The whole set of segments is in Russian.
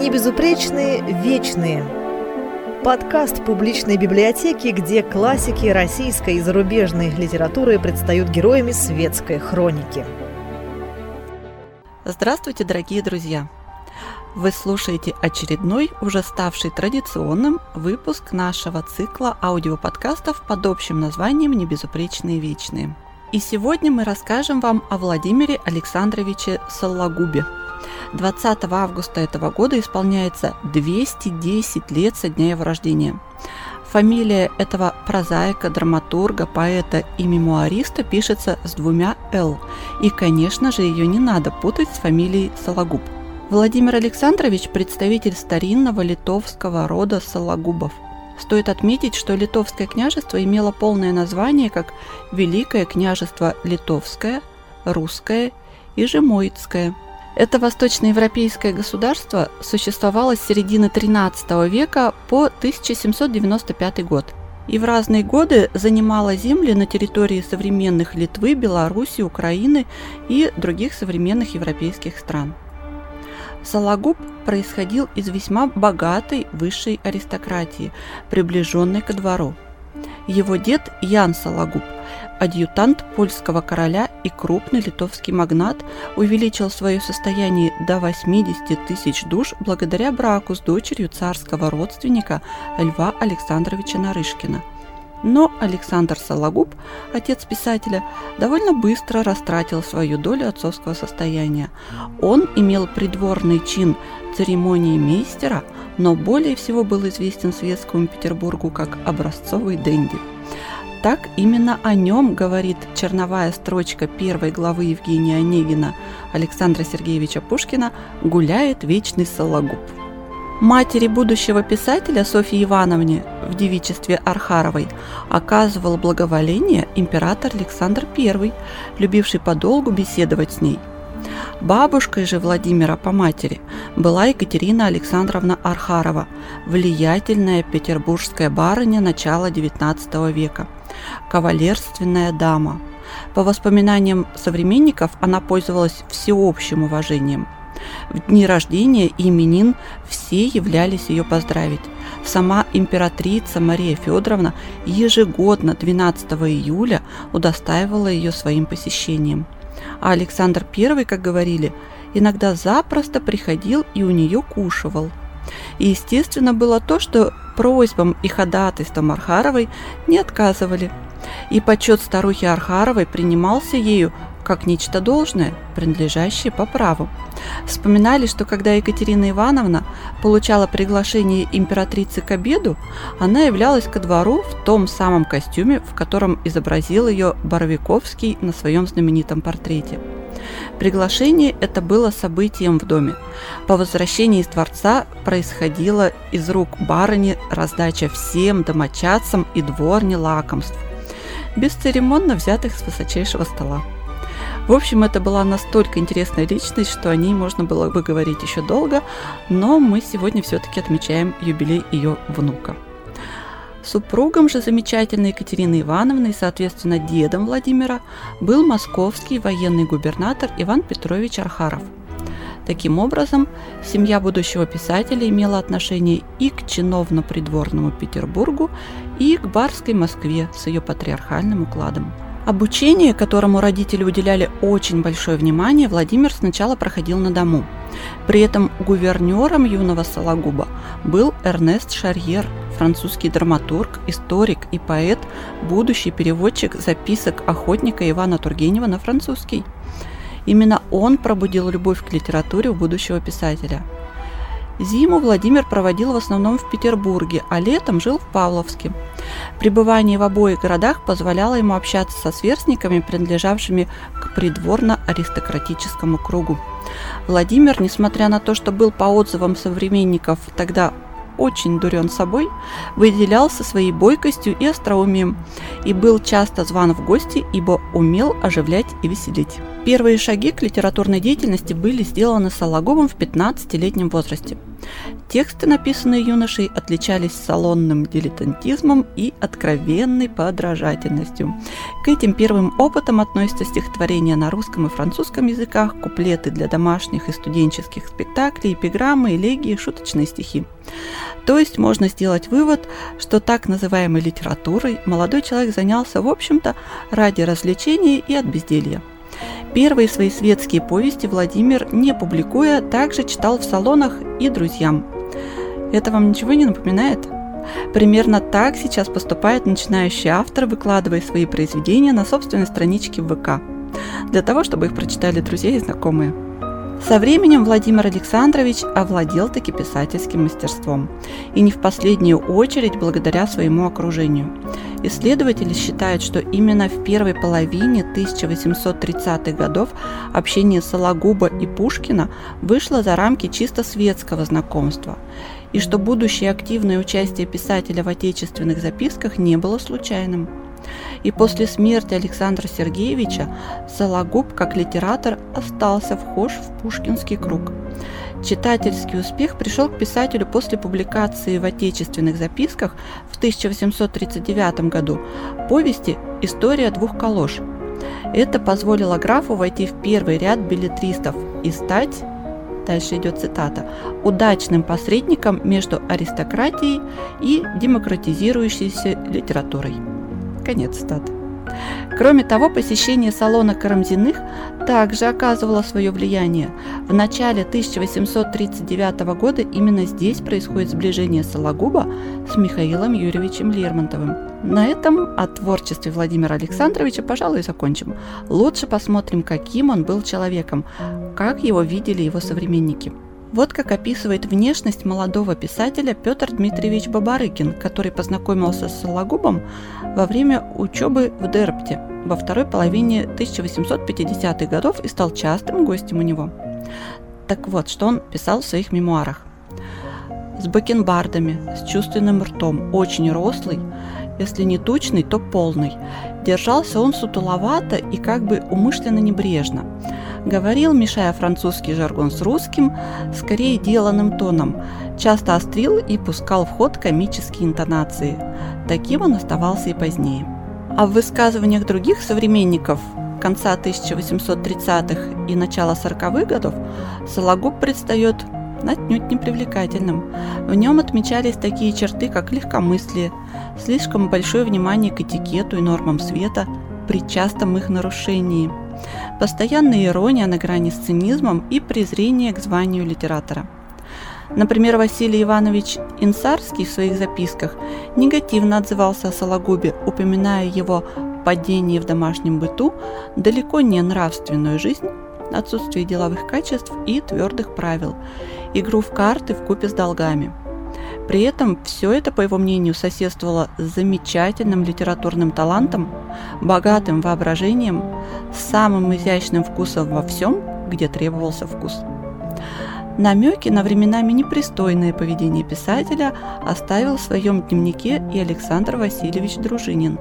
Небезупречные вечные. Подкаст публичной библиотеки, где классики российской и зарубежной литературы предстают героями светской хроники. Здравствуйте, дорогие друзья! Вы слушаете очередной, уже ставший традиционным, выпуск нашего цикла аудиоподкастов под общим названием «Небезупречные вечные». И сегодня мы расскажем вам о Владимире Александровиче Сологубе – 20 августа этого года исполняется 210 лет со дня его рождения. Фамилия этого прозаика, драматурга, поэта и мемуариста пишется с двумя «л». И, конечно же, ее не надо путать с фамилией Сологуб. Владимир Александрович – представитель старинного литовского рода Сологубов. Стоит отметить, что литовское княжество имело полное название как Великое княжество Литовское, Русское и Жемоицкое – это восточноевропейское государство существовало с середины XIII века по 1795 год и в разные годы занимало земли на территории современных Литвы, Беларуси, Украины и других современных европейских стран. Сологуб происходил из весьма богатой высшей аристократии, приближенной ко двору. Его дед Ян Сологуб – адъютант польского короля и крупный литовский магнат, увеличил свое состояние до 80 тысяч душ благодаря браку с дочерью царского родственника Льва Александровича Нарышкина. Но Александр Сологуб, отец писателя, довольно быстро растратил свою долю отцовского состояния. Он имел придворный чин церемонии мейстера, но более всего был известен светскому Петербургу как образцовый денди – так именно о нем говорит черновая строчка первой главы Евгения Онегина Александра Сергеевича Пушкина «Гуляет вечный Сологуб». Матери будущего писателя Софье Ивановне в девичестве Архаровой оказывал благоволение император Александр I, любивший подолгу беседовать с ней. Бабушкой же Владимира по матери была Екатерина Александровна Архарова, влиятельная петербургская барыня начала XIX века – кавалерственная дама. По воспоминаниям современников, она пользовалась всеобщим уважением. В дни рождения и именин все являлись ее поздравить. Сама императрица Мария Федоровна ежегодно 12 июля удостаивала ее своим посещением. А Александр I, как говорили, иногда запросто приходил и у нее кушивал. И естественно было то, что просьбам и ходатайствам Архаровой не отказывали. И почет старухи Архаровой принимался ею как нечто должное, принадлежащее по праву. Вспоминали, что когда Екатерина Ивановна получала приглашение императрицы к обеду, она являлась ко двору в том самом костюме, в котором изобразил ее Боровиковский на своем знаменитом портрете. Приглашение это было событием в доме. По возвращении из дворца происходила из рук барыни раздача всем домочадцам и дворне лакомств, бесцеремонно взятых с высочайшего стола. В общем, это была настолько интересная личность, что о ней можно было бы говорить еще долго, но мы сегодня все-таки отмечаем юбилей ее внука. Супругом же замечательной Екатерины Ивановны и, соответственно, дедом Владимира был московский военный губернатор Иван Петрович Архаров. Таким образом, семья будущего писателя имела отношение и к чиновно-придворному Петербургу, и к барской Москве с ее патриархальным укладом. Обучение, которому родители уделяли очень большое внимание, Владимир сначала проходил на дому. При этом гувернером юного Сологуба был Эрнест Шарьер, французский драматург, историк и поэт, будущий переводчик записок охотника Ивана Тургенева на французский. Именно он пробудил любовь к литературе у будущего писателя. Зиму Владимир проводил в основном в Петербурге, а летом жил в Павловске. Пребывание в обоих городах позволяло ему общаться со сверстниками, принадлежавшими к придворно-аристократическому кругу. Владимир, несмотря на то, что был по отзывам современников тогда очень дурен собой, выделялся своей бойкостью и остроумием и был часто зван в гости, ибо умел оживлять и веселить. Первые шаги к литературной деятельности были сделаны Сологубом в 15-летнем возрасте. Тексты, написанные юношей, отличались салонным дилетантизмом и откровенной подражательностью. К этим первым опытам относятся стихотворения на русском и французском языках, куплеты для домашних и студенческих спектаклей, эпиграммы, элегии, шуточные стихи. То есть можно сделать вывод, что так называемой литературой молодой человек занялся, в общем-то, ради развлечения и от безделья. Первые свои светские повести Владимир, не публикуя, также читал в салонах и друзьям. Это вам ничего не напоминает? Примерно так сейчас поступает начинающий автор, выкладывая свои произведения на собственной страничке в ВК, для того, чтобы их прочитали друзья и знакомые. Со временем Владимир Александрович овладел таки писательским мастерством, и не в последнюю очередь благодаря своему окружению. Исследователи считают, что именно в первой половине 1830-х годов общение Сологуба и Пушкина вышло за рамки чисто светского знакомства, и что будущее активное участие писателя в отечественных записках не было случайным и после смерти Александра Сергеевича Сологуб как литератор остался вхож в пушкинский круг. Читательский успех пришел к писателю после публикации в отечественных записках в 1839 году повести «История двух калош». Это позволило графу войти в первый ряд билетристов и стать дальше идет цитата, удачным посредником между аристократией и демократизирующейся литературой. Конец цитаты. Кроме того, посещение салона Карамзиных также оказывало свое влияние. В начале 1839 года именно здесь происходит сближение Сологуба с Михаилом Юрьевичем Лермонтовым. На этом о творчестве Владимира Александровича, пожалуй, закончим. Лучше посмотрим, каким он был человеком, как его видели его современники. Вот как описывает внешность молодого писателя Петр Дмитриевич Бабарыкин, который познакомился с Сологубом во время учебы в Дерпте во второй половине 1850-х годов и стал частым гостем у него. Так вот, что он писал в своих мемуарах. С бакенбардами, с чувственным ртом, очень рослый, если не тучный, то полный. Держался он сутуловато и как бы умышленно небрежно – Говорил, мешая французский жаргон с русским, скорее деланным тоном, часто острил и пускал в ход комические интонации. Таким он оставался и позднее. А в высказываниях других современников конца 1830-х и начала 40-х годов Сологуб предстает отнюдь непривлекательным. В нем отмечались такие черты, как легкомыслие, слишком большое внимание к этикету и нормам света при частом их нарушении – постоянная ирония на грани с цинизмом и презрение к званию литератора. Например, Василий Иванович Инсарский в своих записках негативно отзывался о Сологубе, упоминая его падение в домашнем быту, далеко не нравственную жизнь, отсутствие деловых качеств и твердых правил, игру в карты в купе с долгами – при этом все это, по его мнению, соседствовало с замечательным литературным талантом, богатым воображением, самым изящным вкусом во всем, где требовался вкус. Намеки на временами непристойное поведение писателя оставил в своем дневнике и Александр Васильевич Дружинин,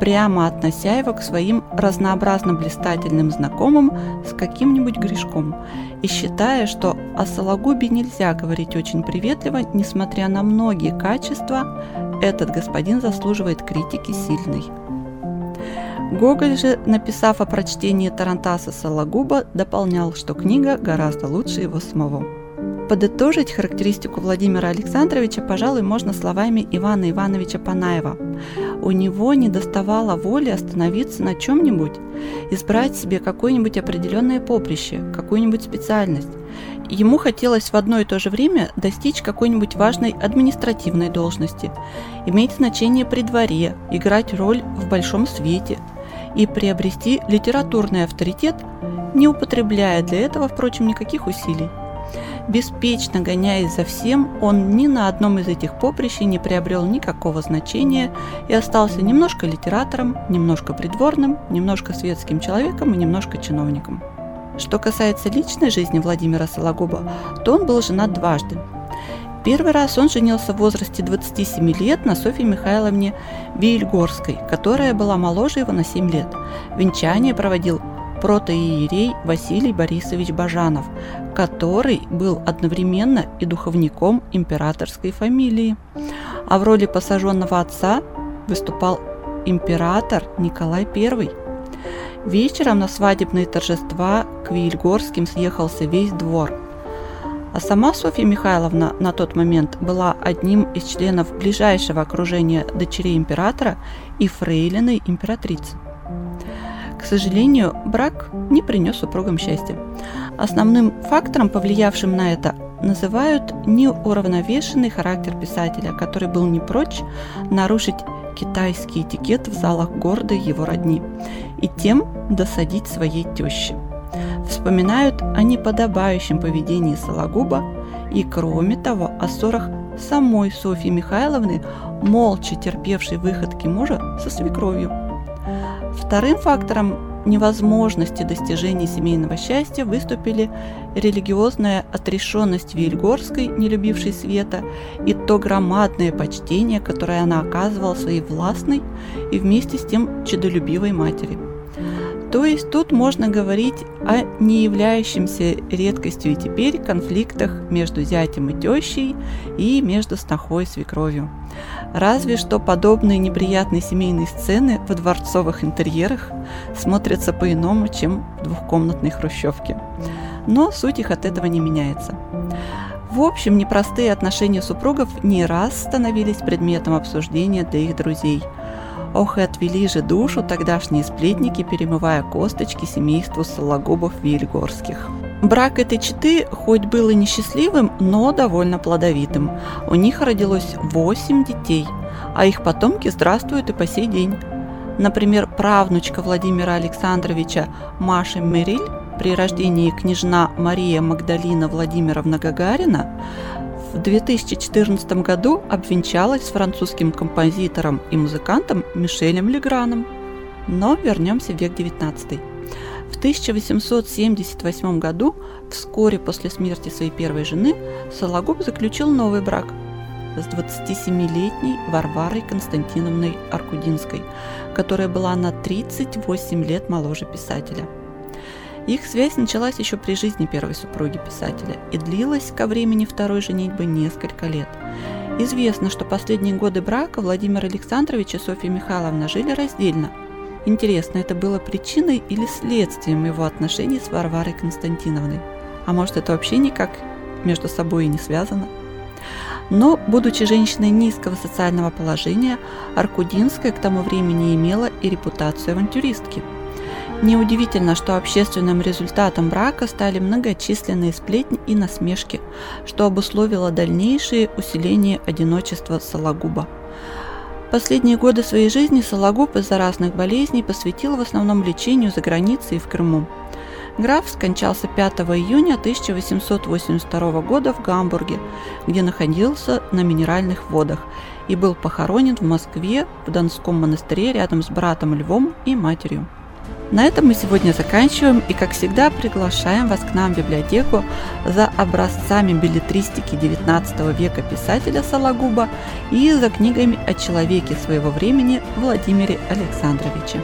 прямо относя его к своим разнообразно блистательным знакомым с каким-нибудь грешком и считая, что о Сологубе нельзя говорить очень приветливо, несмотря на многие качества, этот господин заслуживает критики сильной. Гоголь же, написав о прочтении Тарантаса Сологуба, дополнял, что книга гораздо лучше его самого. Подытожить характеристику Владимира Александровича, пожалуй, можно словами Ивана Ивановича Панаева. У него не доставало воли остановиться на чем-нибудь, избрать себе какое-нибудь определенное поприще, какую-нибудь специальность. Ему хотелось в одно и то же время достичь какой-нибудь важной административной должности, иметь значение при дворе, играть роль в большом свете и приобрести литературный авторитет, не употребляя для этого, впрочем, никаких усилий. Беспечно гоняясь за всем, он ни на одном из этих поприщей не приобрел никакого значения и остался немножко литератором, немножко придворным, немножко светским человеком и немножко чиновником. Что касается личной жизни Владимира Сологуба, то он был женат дважды. Первый раз он женился в возрасте 27 лет на Софье Михайловне Вильгорской, которая была моложе его на 7 лет. Венчание проводил протоиерей Василий Борисович Бажанов, который был одновременно и духовником императорской фамилии. А в роли посаженного отца выступал император Николай I. Вечером на свадебные торжества к Вильгорским съехался весь двор. А сама Софья Михайловна на тот момент была одним из членов ближайшего окружения дочерей императора и фрейлиной императрицы. К сожалению, брак не принес супругам счастья. Основным фактором, повлиявшим на это, называют неуравновешенный характер писателя, который был не прочь нарушить китайский этикет в залах города его родни и тем досадить своей теще. Вспоминают о неподобающем поведении Сологуба и, кроме того, о ссорах самой Софьи Михайловны, молча терпевшей выходки мужа со свекровью. Вторым фактором невозможности достижения семейного счастья выступили религиозная отрешенность Вильгорской, не любившей света, и то громадное почтение, которое она оказывала своей властной и вместе с тем чудолюбивой матери – то есть тут можно говорить о не являющемся редкостью и теперь конфликтах между зятем и тещей и между снохой и свекровью. Разве что подобные неприятные семейные сцены в дворцовых интерьерах смотрятся по-иному, чем в двухкомнатной хрущевке. Но суть их от этого не меняется. В общем, непростые отношения супругов не раз становились предметом обсуждения для их друзей – Ох, и отвели же душу тогдашние сплетники, перемывая косточки семейству Сологубов Вильгорских. Брак этой четы хоть был и несчастливым, но довольно плодовитым. У них родилось 8 детей, а их потомки здравствуют и по сей день. Например, правнучка Владимира Александровича Маша Мериль при рождении княжна Мария Магдалина Владимировна Гагарина в 2014 году обвенчалась с французским композитором и музыкантом Мишелем Леграном. Но вернемся в век XIX. В 1878 году, вскоре после смерти своей первой жены, Сологуб заключил новый брак с 27-летней Варварой Константиновной Аркудинской, которая была на 38 лет моложе писателя – их связь началась еще при жизни первой супруги писателя и длилась ко времени второй женитьбы несколько лет. Известно, что последние годы брака Владимир Александрович и Софья Михайловна жили раздельно. Интересно, это было причиной или следствием его отношений с Варварой Константиновной? А может, это вообще никак между собой и не связано? Но, будучи женщиной низкого социального положения, Аркудинская к тому времени имела и репутацию авантюристки – Неудивительно, что общественным результатом брака стали многочисленные сплетни и насмешки, что обусловило дальнейшее усиление одиночества Сологуба. Последние годы своей жизни Сологуб из-за разных болезней посвятил в основном лечению за границей и в Крыму. Граф скончался 5 июня 1882 года в Гамбурге, где находился на минеральных водах, и был похоронен в Москве в Донском монастыре рядом с братом Львом и матерью. На этом мы сегодня заканчиваем и, как всегда, приглашаем вас к нам в библиотеку за образцами билетристики XIX века писателя Сологуба и за книгами о человеке своего времени Владимире Александровиче.